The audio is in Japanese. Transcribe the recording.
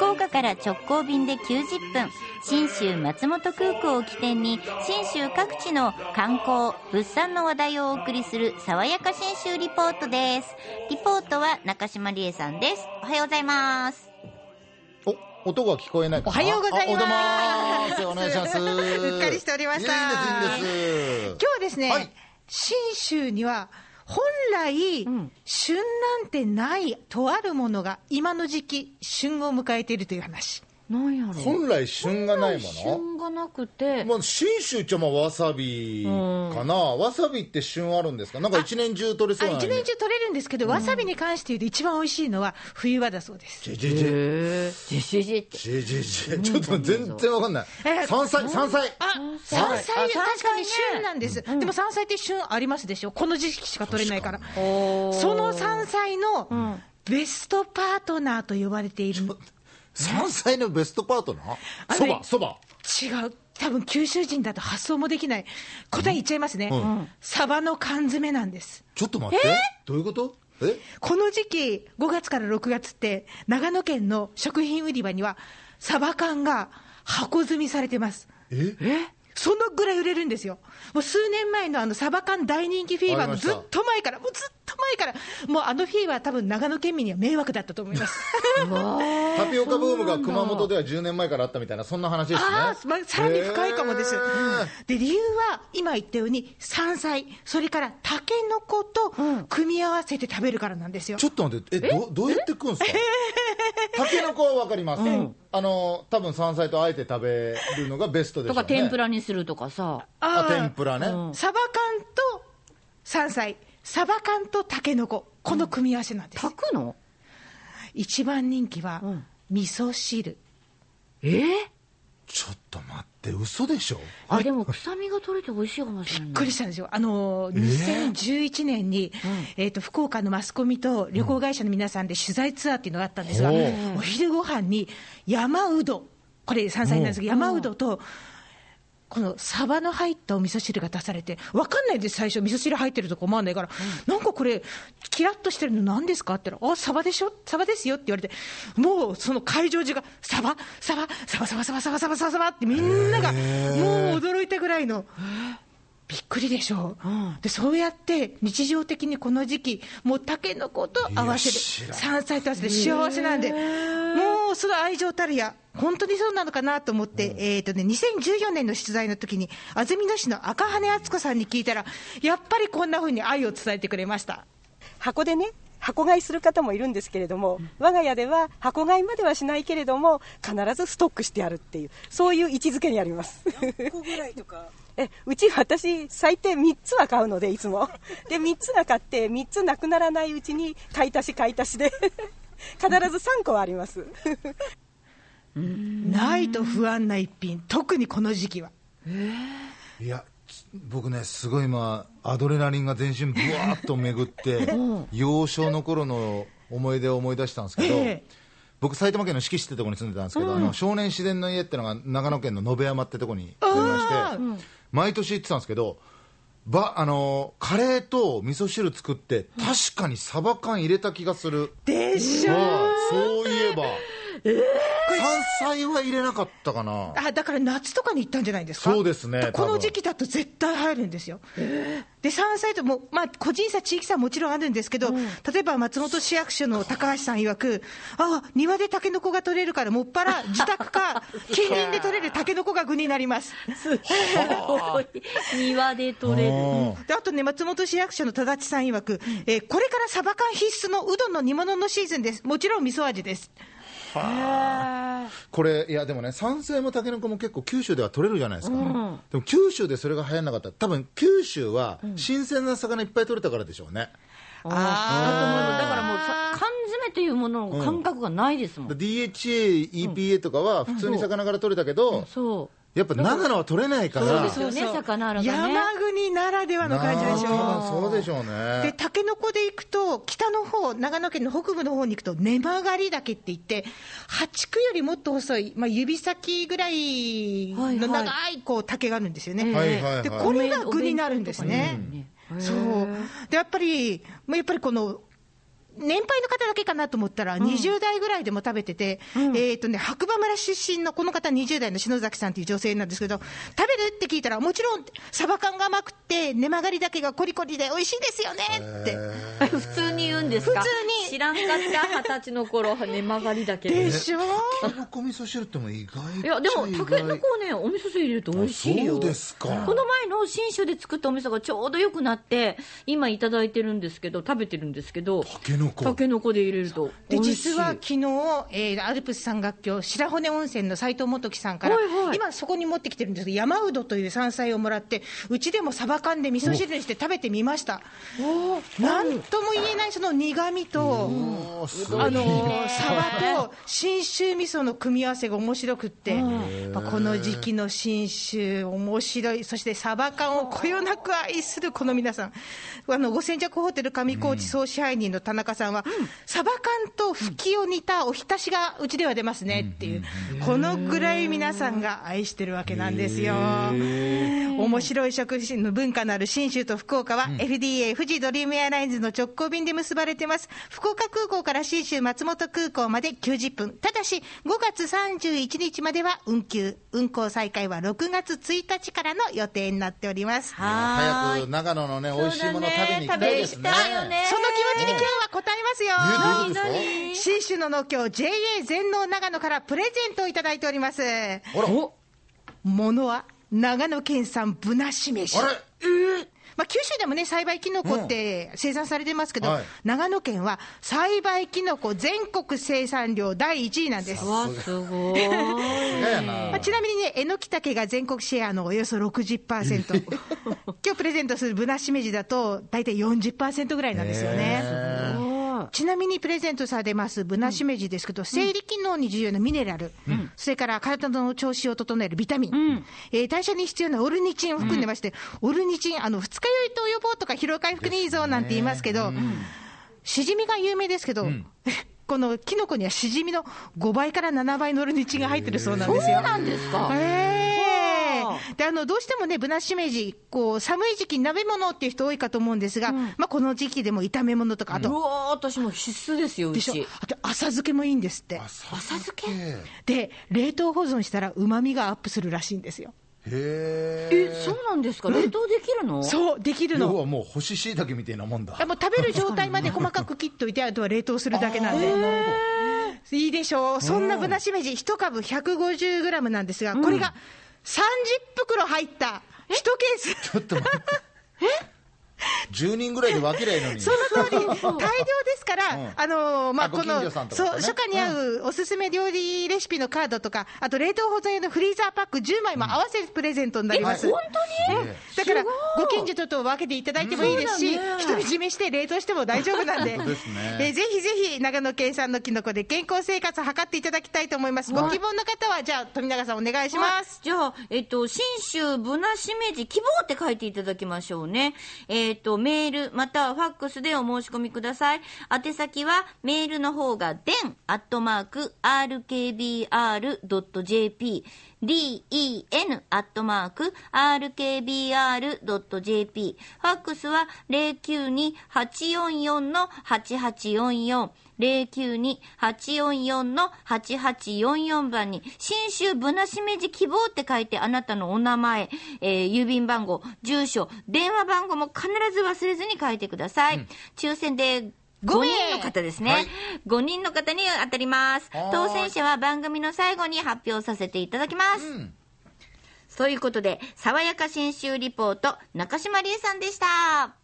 福岡から直行便で90分信州松本空港を起点に信州各地の観光物産の話題をお送りする爽やか信州リポートです。リポートは中島理恵さんです。おはようございます。お音が聞こえないかおはようございます。あおはようございますお願いします。うっかりしておりました。いい今日はですね、はい。信州には本来、ん旬なんてないとあるものが今の時期、旬を迎えているという話。何やろ本来旬がないもの？旬がなくて。まあ、信州っちゃまあわさびかな、わさびって旬あるんですか？なんか一年中取れそうな一年中取れるんですけど、わさびに関して言うと、一番美味しいのは冬場だそうです。ジェジェジェ。へえじじじってジェジェジェ。ちょっと全然わかんない。え山菜山菜。あ山山菜確かに旬なんです、でも山菜って旬ありますでしょ、この時期しか取れないから、その山菜のベストパートナーと呼ばれている。の、山菜のベストパートナー？そばそば。違う、多分九州人だと発想もできない、答え言っちゃいますね、サバの缶詰なんです。ちょっと待って。どういうこと？え？この時期、5月から6月って、長野県の食品売り場には、サバ缶が箱積みされてます。え？そのぐらい売れるんですよ。もう数年前のあのサバ缶大人気フィーバーのずっと前から、もうずっと前から、もうあのフィーバー、多分長野県民には迷惑だったと思います。タピオカブームが熊本では10年前からあったみたいなそんな話ですねああ、まあ、さらに深いかもです。で、理由は、今言ったように、山菜、それからタケノコと組み合わせて食べるからなんですよ。ちょっと待って、え、どどうやって食うんですか？タケノコはわかります。あの、多分山菜とあえて食べるのがベストでしょうね。とか天ぷらにするとかさ。あ、あー天ぷらね。サバ缶と山菜、サバ缶とタケノコ、この組み合わせなんです。炊くの？一番人気は、ん。味噌汁。えちょっと待って、嘘でしょ？あでも臭みが取れて美味しいかもしれないびっくりしたんですよ、あのー2011年に、えー？と福岡のマスコミと旅行会社の皆さんで取材ツアーっていうのがあったんですが、おうお昼ご飯に山うど、これ、山菜なんですけど、山うどと、このサバの入ったお味噌汁が出されて、分かんないです、最初、味噌汁入ってるとか思わないから、うん、なんかこれ、キラッとしてるの、なんですかって言ったら、あサバでしょ、サバですよって言われて、もうその会場中が、サバ、サバ、サバ？サバ？サバ？サバ？サバ？サバ？ってみんなが、もう驚いたぐらいの。びっくりでしょう、うん、でそうやって日常的にこの時期もうタケのこと合わせる山菜と合わせて幸せなんでもうその愛情たるや本当にそうなのかなと思って、えーとね、2014年の取材の時に、安曇野市の赤羽敦子さんに聞いたら、やっぱりこんなふうに愛を伝えてくれました。箱でね箱買いする方もいるんですけれども、我が家では箱買いまではしないけれども必ずストックしてあるっていうそういう位置づけにあります。えうち私最低3つは買うのでいつも。で3つが買って3つなくならないうちに買い足し買い足しで 必ず3個はありますないと不安な一品、特にこの時期は。いや、つ僕ね、すごい今、アドレナリンが全身ぶわーっと巡って、幼少の頃の思い出を思い出したんですけど、ええ。僕、埼玉県の志木市ってところに住んでたんですけど、あの少年自然の家ってのが長野県の延山ってところにありまして、毎年行ってたんですけど、ばあのカレーと味噌汁作って、確かにサバ缶入れた気がする。でしょはいそういえば、山菜は入れなかったかな。あだから夏とかに行ったんじゃないですか、そうですねこの時期だと絶対入るんですよ。で、山菜とも、まあ、個人差、地域差はもちろんあるんですけど、例えば松本市役所の高橋さん曰く、あ庭でタケノコが取れるから、もっぱら自宅か、近隣で取れるタケノコが具になります。庭で取れるうんであとね、松本市役所の田立さん曰く、えーこれからサバ缶必須のうどんの煮物のシーズンです。もちろん味噌味です。これいやでもね山菜もタケノコも結構九州では取れるじゃないですか、でも九州でそれが流行んなかった。多分九州は新鮮な魚いっぱい取れたからでしょうね、あだと思いますだからもうさ缶詰というものの感覚がないですもん、だ DHA、EPA とかは普通に魚から取れたけど、そうやっぱ長野は取れないからそうですよね魚がね山国ならではの感じでしょ。なあそうでしょうで、ねタケノコで行くと、北の方、長野県の北部の方に行くと、根曲がり岳って言って、八区よりもっと細い、まあ、指先ぐらいの長いこう竹があるんですよね。はいはいはいで、これが具になるんですね。ねそう。で、やっぱり、まあやっぱりこの、年配の方だけかなと思ったら、20代ぐらいでも食べてて、えっ、とね、白馬村出身のこの方、20代の篠崎さんという女性なんですけど、食べるって聞いたら、もちろん、サバ缶が甘くて、根曲がりだけがコリコリで美味しいですよねって。普通に言うんですか？普通に。知らんかった二十歳の頃根曲がりだけどでしょ？タケノコ味噌汁っても意外いやでもたけのこをねお味噌汁入れると美味しいよ。そうですか。この前の信州で作ったお味噌がちょうどよくなって今いただいてるんですけど食べてるんですけど。タケノコたけのこで入れると。で実は昨日、えーアルプス山岳橋白骨温泉の斉藤元樹さんから、はいはい。今そこに持ってきてるんですけど山うどという山菜をもらってうちでもサバ缶で味噌汁にして食べてみました。なんとも言えないその苦みとあのーサバと信州味噌の組み合わせが面白くって、この時期の信州、面白い、そしてサバ缶をこよなく愛するこの皆さん、あの五千弱ホテル上高地総支配人の田中さんは、サバ缶とふきを煮たおひたしがうちでは出ますねっていう、このぐらい皆さんが愛してるわけなんですよ。面白い食事の文化のある信州と福岡は、FDA 富士ドリームエアラインズの直行便で結ばれてます。福岡空港から信州松本空港まで90分。ただし、5月31日までは運休。運行再開は6月1日からの予定になっております。早く長野のね美味しいもの食べに行きたいですねそうだね食べ行きたいよね気持ちに今日は答えますよ。信州の農協 JA 全農長野からプレゼントをいただいております。ものは？長野県産ぶなしめじ。あれ？まあ、九州でもね、栽培キノコって生産されてますけど、はい。長野県は栽培キノコ全国生産量第1位なんです。わすごい。まあ、ちなみにね、えのきたけが全国シェアのおよそ60%、今日プレゼントするぶなしめじだと、大体40%ぐらいなんですよね。ちなみにプレゼントされますぶなしめじですけど、生理機能に重要なミネラル、それから体の調子を整えるビタミン、えー代謝に必要なオルニチンを含んでまして、オルニチン、あの二日酔いと予防とか疲労回復にいいぞなんて言いますけど、しじみが有名ですけど、このキノコにはしじみの5倍から7倍のオルニチンが入ってるそうなんですよ。そうなんですか。へー。はであのどうしてもね、ぶなしめじ、こう寒い時期に鍋物っていう人多いかと思うんですが、まあ、この時期でも炒め物とか、あうと、わー私も必須ですようでしょ？ち、あと浅漬けもいいんですって。浅漬け？で、冷凍保存したらうまみがアップするらしいんですよ。へえそうなんですか？冷凍できるの？そう、できるの。要はもう干し椎茸みたいなもんだ。もう食べる状態まで細かく切っといて、あとは冷凍するだけなんで。いいでしょう、そんなぶなしめじ、1株150グラムなんですが、これが30袋入った1ケース。ちょっと待って 10人ぐらいで分けりゃいいのに。その通り、大量ですから、うん。あのーまあ、この、そう、初夏に合うおすすめ料理レシピのカードとか、あと冷凍保存用のフリーザーパック10枚も合わせてプレゼントになります。え本当に？うんだから、ご近所と分けていただいてもいいです。し、独り占めして冷凍しても大丈夫なんで、ですね。えーぜひぜひ長野県産のキノコで健康生活を図っていただきたい。と思います。ご希望の方は、じゃあ、富永さんお願いします。じゃあ、えっと、信州ぶなしめじ希望って書いていただきましょうね。えっと、メール、またはファックスでお申し込みください。宛先は、メールの方が、den アットマーク、rkbr.jp、den アットマーク、rkbr.jp、ファックスは、092-844-8844、092-844-8844番に、新州ぶなしめじ希望って書いて、あなたのお名前、えー郵便番号、住所、電話番号も必ず忘れずに書いてください。抽選で、5五名人の方ですね。はい5人の方に当たります。当選者は番組の最後に発表させていただきます。んということで、爽やか新州リポート、中島理恵さんでした。